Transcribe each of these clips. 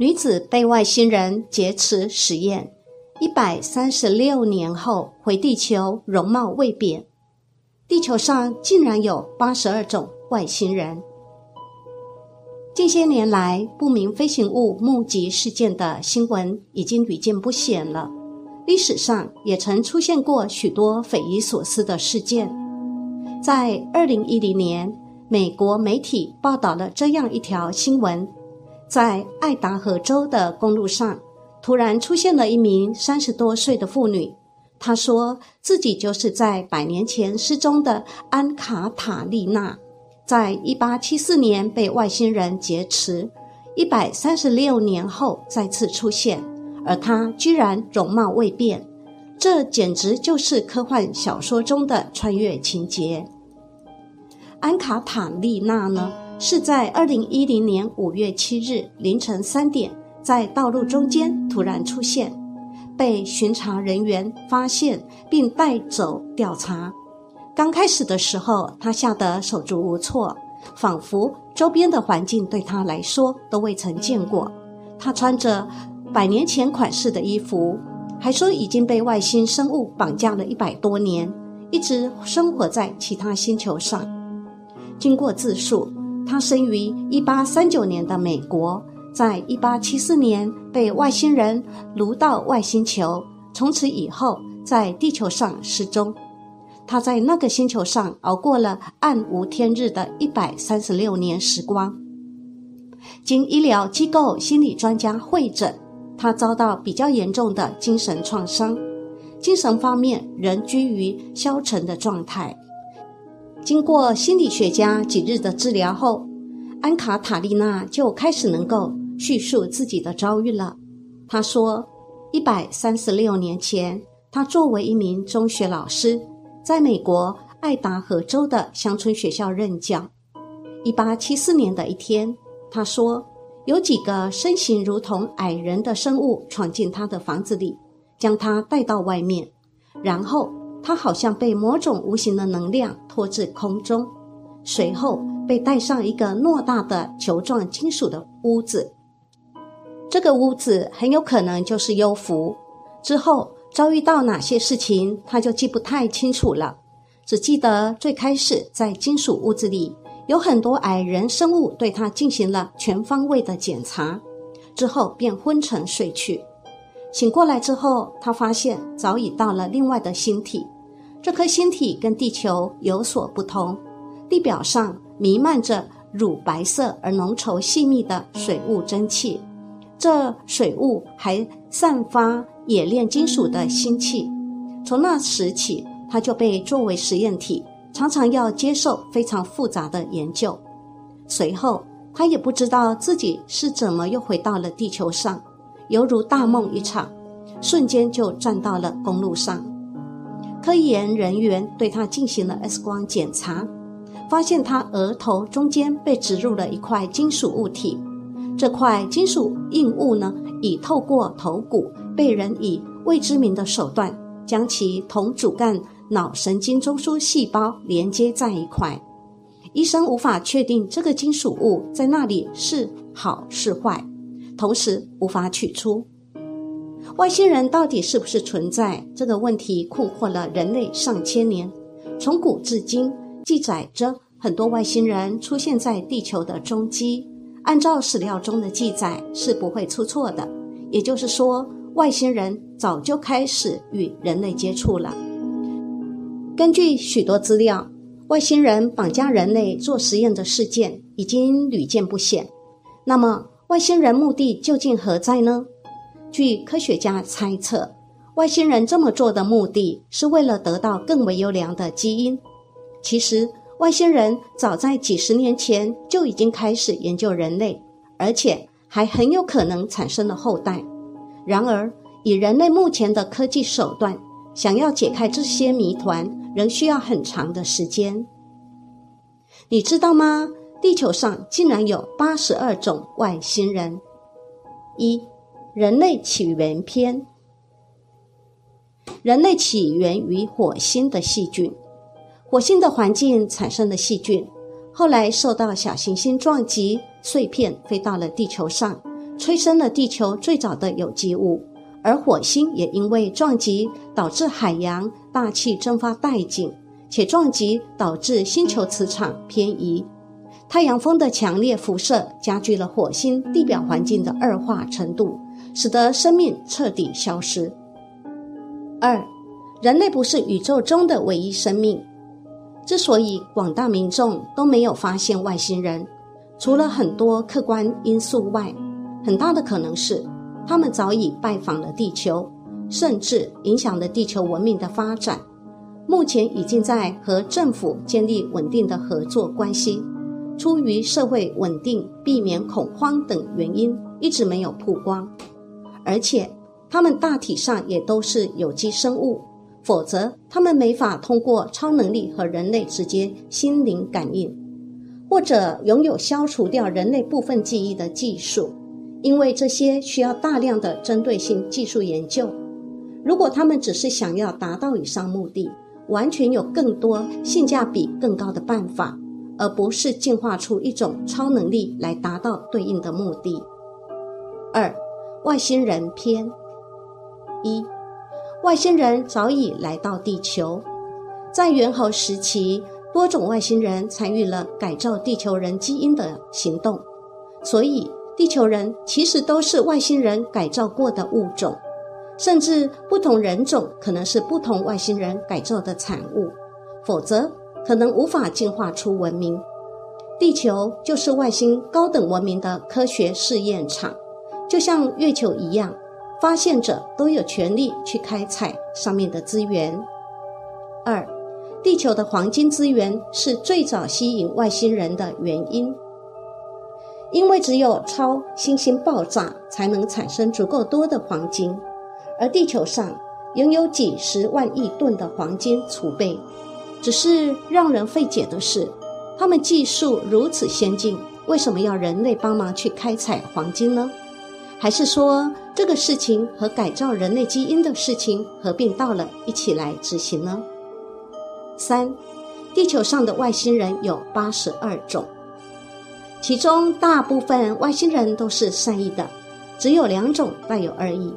女子被外星人劫持实验，一百三十六年后回地球，容貌未变。地球上竟然有八十二种外星人。近些年来，不明飞行物目击事件的新闻已经屡见不鲜了。历史上也曾出现过许多匪夷所思的事件。在二零一零年，美国媒体报道了这样一条新闻。在爱达荷州的公路上，突然出现了一名三十多岁的妇女。她说自己就是在百年前失踪的安卡塔丽娜，在一八七四年被外星人劫持，一百三十六年后再次出现，而她居然容貌未变。这简直就是科幻小说中的穿越情节。安卡塔丽娜呢？是在二零一零年五月七日凌晨三点，在道路中间突然出现，被巡查人员发现并带走调查。刚开始的时候，他吓得手足无措，仿佛周边的环境对他来说都未曾见过。他穿着百年前款式的衣服，还说已经被外星生物绑架了一百多年，一直生活在其他星球上。经过自述。他生于一八三九年的美国，在一八七四年被外星人掳到外星球，从此以后在地球上失踪。他在那个星球上熬过了暗无天日的一百三十六年时光。经医疗机构心理专家会诊，他遭到比较严重的精神创伤，精神方面仍居于消沉的状态。经过心理学家几日的治疗后，安卡塔丽娜就开始能够叙述自己的遭遇了。她说：“一百三十六年前，她作为一名中学老师，在美国爱达荷州的乡村学校任教。一八七四年的一天，她说有几个身形如同矮人的生物闯进她的房子里，将她带到外面，然后。”他好像被某种无形的能量拖至空中，随后被带上一个偌大的球状金属的屋子。这个屋子很有可能就是幽浮。之后遭遇到哪些事情，他就记不太清楚了，只记得最开始在金属屋子里有很多矮人生物对他进行了全方位的检查，之后便昏沉睡去。醒过来之后，他发现早已到了另外的星体。这颗星体跟地球有所不同，地表上弥漫着乳白色而浓稠细密的水雾蒸汽，这水雾还散发冶炼金属的腥气。从那时起，他就被作为实验体，常常要接受非常复杂的研究。随后，他也不知道自己是怎么又回到了地球上。犹如大梦一场，瞬间就站到了公路上。科研人员对他进行了 X 光检查，发现他额头中间被植入了一块金属物体。这块金属硬物呢，已透过头骨被人以未知名的手段将其同主干脑神经中枢细胞连接在一块。医生无法确定这个金属物在那里是好是坏。同时无法取出，外星人到底是不是存在？这个问题困惑了人类上千年。从古至今，记载着很多外星人出现在地球的踪迹。按照史料中的记载，是不会出错的。也就是说，外星人早就开始与人类接触了。根据许多资料，外星人绑架人类做实验的事件已经屡见不鲜。那么，外星人目的究竟何在呢？据科学家猜测，外星人这么做的目的是为了得到更为优良的基因。其实，外星人早在几十年前就已经开始研究人类，而且还很有可能产生了后代。然而，以人类目前的科技手段，想要解开这些谜团，仍需要很长的时间。你知道吗？地球上竟然有八十二种外星人。一、人类起源篇。人类起源于火星的细菌，火星的环境产生的细菌，后来受到小行星撞击，碎片飞到了地球上，催生了地球最早的有机物，而火星也因为撞击导致海洋大气蒸发殆尽，且撞击导致星球磁场偏移。太阳风的强烈辐射加剧了火星地表环境的恶化程度，使得生命彻底消失。二，人类不是宇宙中的唯一生命。之所以广大民众都没有发现外星人，除了很多客观因素外，很大的可能是他们早已拜访了地球，甚至影响了地球文明的发展。目前已经在和政府建立稳定的合作关系。出于社会稳定、避免恐慌等原因，一直没有曝光。而且，它们大体上也都是有机生物，否则它们没法通过超能力和人类直接心灵感应，或者拥有消除掉人类部分记忆的技术，因为这些需要大量的针对性技术研究。如果他们只是想要达到以上目的，完全有更多性价比更高的办法。而不是进化出一种超能力来达到对应的目的。二，外星人篇。一，外星人早已来到地球，在猿猴时期，多种外星人参与了改造地球人基因的行动，所以地球人其实都是外星人改造过的物种，甚至不同人种可能是不同外星人改造的产物，否则。可能无法进化出文明，地球就是外星高等文明的科学试验场，就像月球一样，发现者都有权利去开采上面的资源。二，地球的黄金资源是最早吸引外星人的原因，因为只有超新星爆炸才能产生足够多的黄金，而地球上拥有几十万亿吨的黄金储备。只是让人费解的是，他们技术如此先进，为什么要人类帮忙去开采黄金呢？还是说这个事情和改造人类基因的事情合并到了一起来执行呢？三，地球上的外星人有八十二种，其中大部分外星人都是善意的，只有两种带有恶意。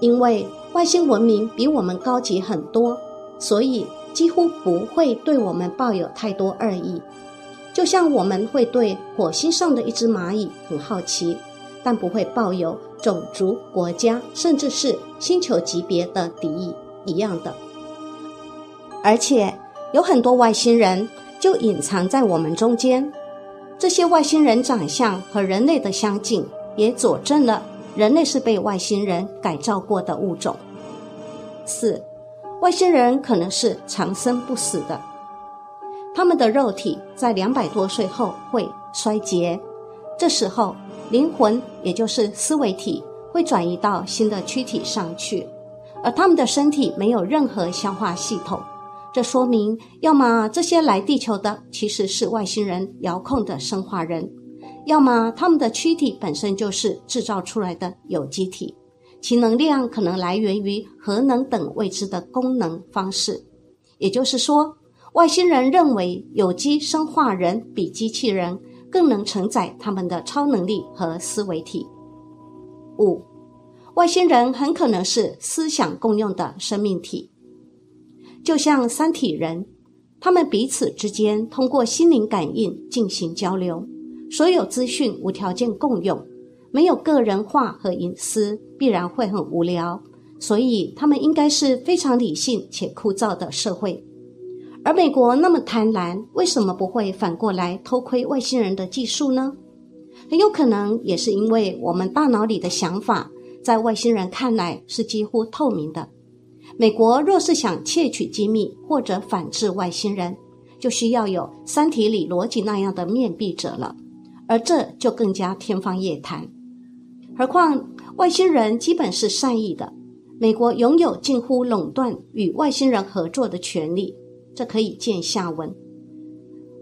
因为外星文明比我们高级很多，所以。几乎不会对我们抱有太多恶意，就像我们会对火星上的一只蚂蚁很好奇，但不会抱有种族、国家甚至是星球级别的敌意一样的。而且有很多外星人就隐藏在我们中间，这些外星人长相和人类的相近，也佐证了人类是被外星人改造过的物种。四。外星人可能是长生不死的，他们的肉体在两百多岁后会衰竭，这时候灵魂也就是思维体会转移到新的躯体上去，而他们的身体没有任何消化系统，这说明要么这些来地球的其实是外星人遥控的生化人，要么他们的躯体本身就是制造出来的有机体。其能量可能来源于核能等未知的功能方式，也就是说，外星人认为有机生化人比机器人更能承载他们的超能力和思维体。五，外星人很可能是思想共用的生命体，就像三体人，他们彼此之间通过心灵感应进行交流，所有资讯无条件共用。没有个人化和隐私，必然会很无聊。所以，他们应该是非常理性且枯燥的社会。而美国那么贪婪，为什么不会反过来偷窥外星人的技术呢？很有可能也是因为我们大脑里的想法，在外星人看来是几乎透明的。美国若是想窃取机密或者反制外星人，就需要有《三体》里逻辑那样的面壁者了，而这就更加天方夜谭。何况外星人基本是善意的，美国拥有近乎垄断与外星人合作的权利，这可以见下文。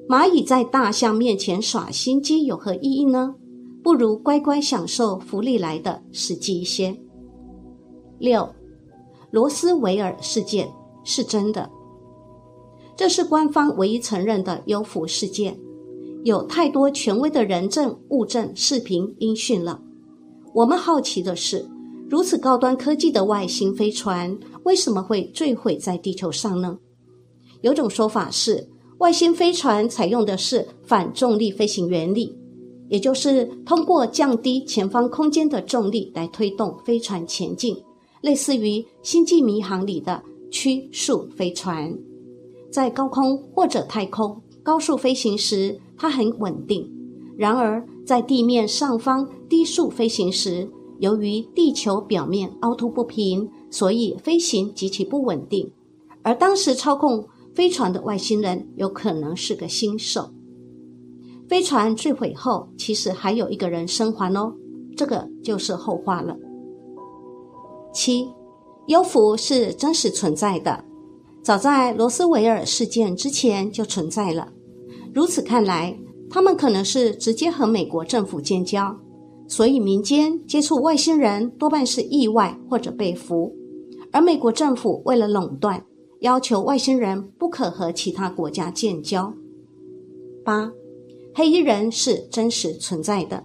蚂蚁在大象面前耍心机有何意义呢？不如乖乖享受福利来的实际一些。六，罗斯维尔事件是真的，这是官方唯一承认的优抚事件，有太多权威的人证、物证、视频、音讯了。我们好奇的是，如此高端科技的外星飞船为什么会坠毁在地球上呢？有种说法是，外星飞船采用的是反重力飞行原理，也就是通过降低前方空间的重力来推动飞船前进，类似于《星际迷航》里的曲速飞船。在高空或者太空高速飞行时，它很稳定；然而在地面上方低速飞行时，由于地球表面凹凸不平，所以飞行极其不稳定。而当时操控飞船的外星人有可能是个新手。飞船坠毁后，其实还有一个人生还哦，这个就是后话了。七，幽浮是真实存在的。早在罗斯维尔事件之前就存在了。如此看来，他们可能是直接和美国政府建交，所以民间接触外星人多半是意外或者被俘。而美国政府为了垄断，要求外星人不可和其他国家建交。八，黑衣人是真实存在的，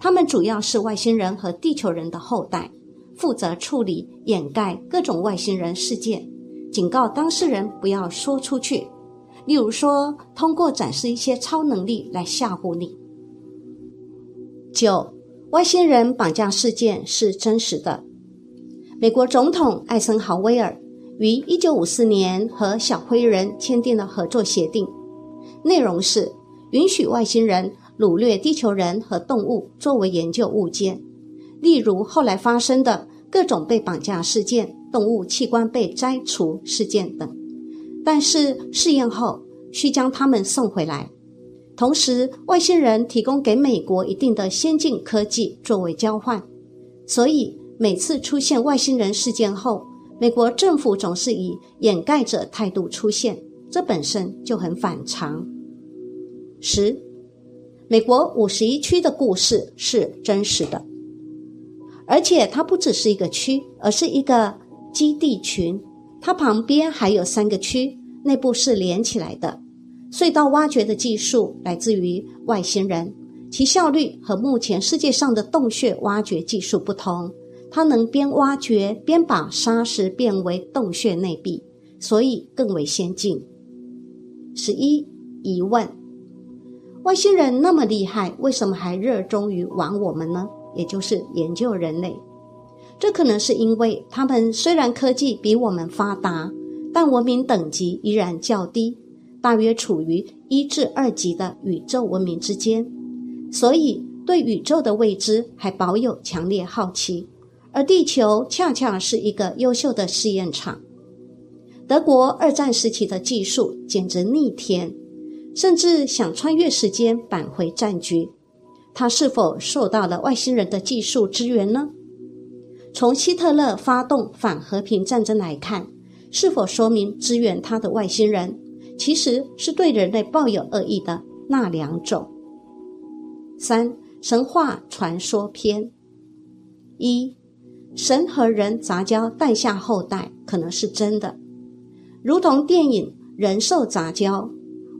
他们主要是外星人和地球人的后代，负责处理掩盖各种外星人事件。警告当事人不要说出去，例如说通过展示一些超能力来吓唬你。九，外星人绑架事件是真实的。美国总统艾森豪威尔于一九五四年和小灰人签订了合作协定，内容是允许外星人掳掠地球人和动物作为研究物件，例如后来发生的各种被绑架事件。动物器官被摘除事件等，但是试验后需将它们送回来。同时，外星人提供给美国一定的先进科技作为交换，所以每次出现外星人事件后，美国政府总是以掩盖者态度出现，这本身就很反常。十，美国五十一区的故事是真实的，而且它不只是一个区，而是一个。基地群，它旁边还有三个区，内部是连起来的。隧道挖掘的技术来自于外星人，其效率和目前世界上的洞穴挖掘技术不同。它能边挖掘边把沙石变为洞穴内壁，所以更为先进。十一疑问：外星人那么厉害，为什么还热衷于玩我们呢？也就是研究人类。这可能是因为他们虽然科技比我们发达，但文明等级依然较低，大约处于一至二级的宇宙文明之间，所以对宇宙的未知还保有强烈好奇。而地球恰恰是一个优秀的试验场。德国二战时期的技术简直逆天，甚至想穿越时间返回战局。他是否受到了外星人的技术支援呢？从希特勒发动反和平战争来看，是否说明支援他的外星人其实是对人类抱有恶意的那两种？三神话传说篇一，神和人杂交诞下后代可能是真的，如同电影《人兽杂交》，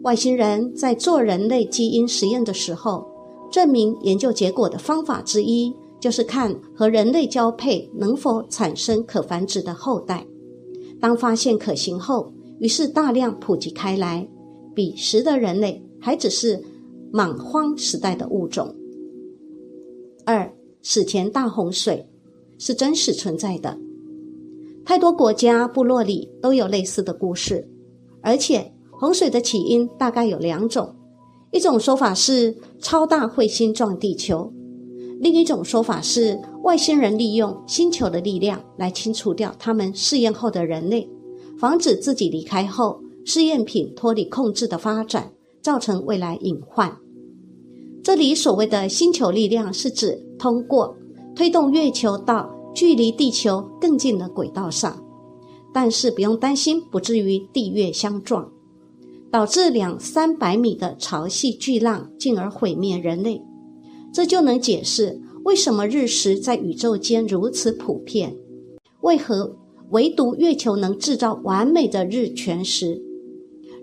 外星人在做人类基因实验的时候，证明研究结果的方法之一。就是看和人类交配能否产生可繁殖的后代。当发现可行后，于是大量普及开来。彼时的人类还只是莽荒时代的物种。二史前大洪水是真实存在的，太多国家部落里都有类似的故事。而且洪水的起因大概有两种：一种说法是超大彗星撞地球。另一种说法是，外星人利用星球的力量来清除掉他们试验后的人类，防止自己离开后试验品脱离控制的发展，造成未来隐患。这里所谓的星球力量，是指通过推动月球到距离地球更近的轨道上，但是不用担心不至于地月相撞，导致两三百米的潮汐巨浪，进而毁灭人类。这就能解释为什么日食在宇宙间如此普遍，为何唯独月球能制造完美的日全食。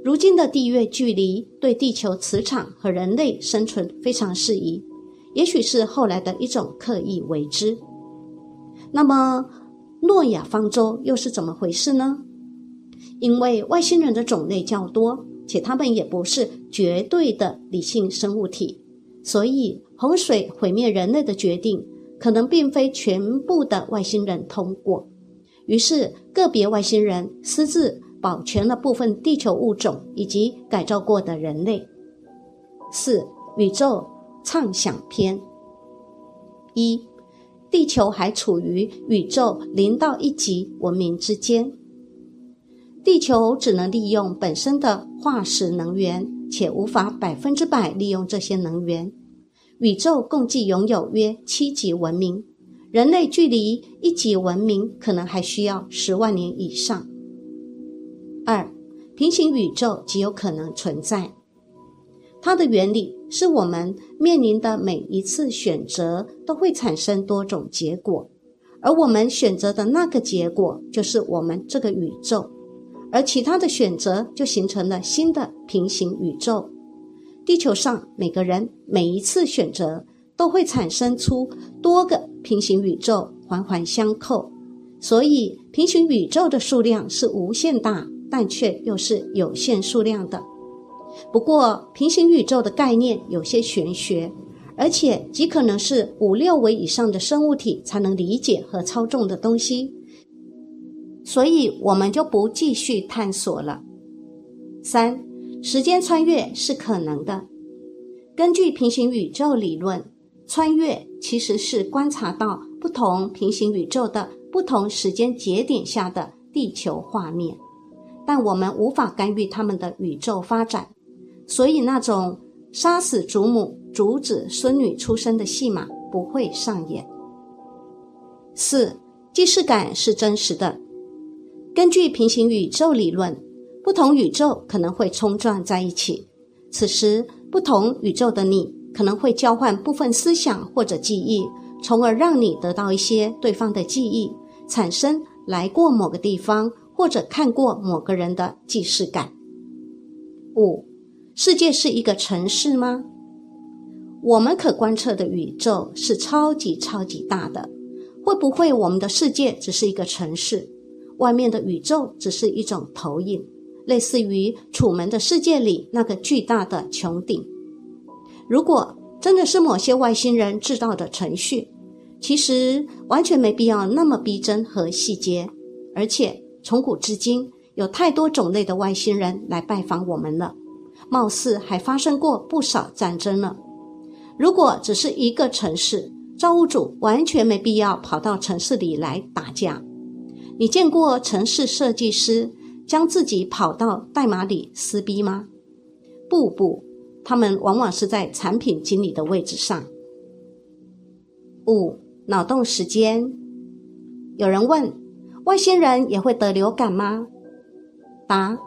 如今的地月距离对地球磁场和人类生存非常适宜，也许是后来的一种刻意为之。那么，诺亚方舟又是怎么回事呢？因为外星人的种类较多，且他们也不是绝对的理性生物体，所以洪水毁灭人类的决定可能并非全部的外星人通过。于是，个别外星人私自保全了部分地球物种以及改造过的人类。四、宇宙畅想篇一。地球还处于宇宙零到一级文明之间，地球只能利用本身的化石能源，且无法百分之百利用这些能源。宇宙共计拥有约七级文明，人类距离一级文明可能还需要十万年以上。二，平行宇宙极有可能存在。它的原理是我们面临的每一次选择都会产生多种结果，而我们选择的那个结果就是我们这个宇宙，而其他的选择就形成了新的平行宇宙。地球上每个人每一次选择都会产生出多个平行宇宙，环环相扣，所以平行宇宙的数量是无限大，但却又是有限数量的。不过，平行宇宙的概念有些玄学，而且极可能是五六维以上的生物体才能理解和操纵的东西，所以我们就不继续探索了。三，时间穿越是可能的。根据平行宇宙理论，穿越其实是观察到不同平行宇宙的不同时间节点下的地球画面，但我们无法干预他们的宇宙发展。所以，那种杀死祖母、阻止孙女出生的戏码不会上演。四，既视感是真实的。根据平行宇宙理论，不同宇宙可能会冲撞在一起，此时不同宇宙的你可能会交换部分思想或者记忆，从而让你得到一些对方的记忆，产生来过某个地方或者看过某个人的既视感。五。世界是一个城市吗？我们可观测的宇宙是超级超级大的，会不会我们的世界只是一个城市，外面的宇宙只是一种投影，类似于《楚门的世界》里那个巨大的穹顶？如果真的是某些外星人制造的程序，其实完全没必要那么逼真和细节，而且从古至今有太多种类的外星人来拜访我们了。貌似还发生过不少战争呢。如果只是一个城市，造物主完全没必要跑到城市里来打架。你见过城市设计师将自己跑到代码里撕逼吗？不不，他们往往是在产品经理的位置上。五脑洞时间，有人问：外星人也会得流感吗？答。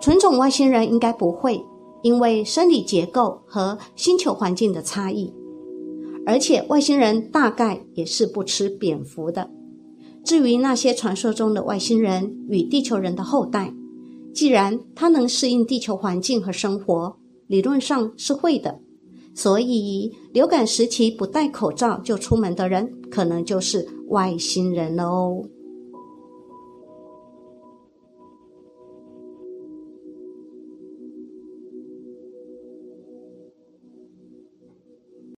纯种外星人应该不会，因为生理结构和星球环境的差异，而且外星人大概也是不吃蝙蝠的。至于那些传说中的外星人与地球人的后代，既然他能适应地球环境和生活，理论上是会的。所以流感时期不戴口罩就出门的人，可能就是外星人了哦。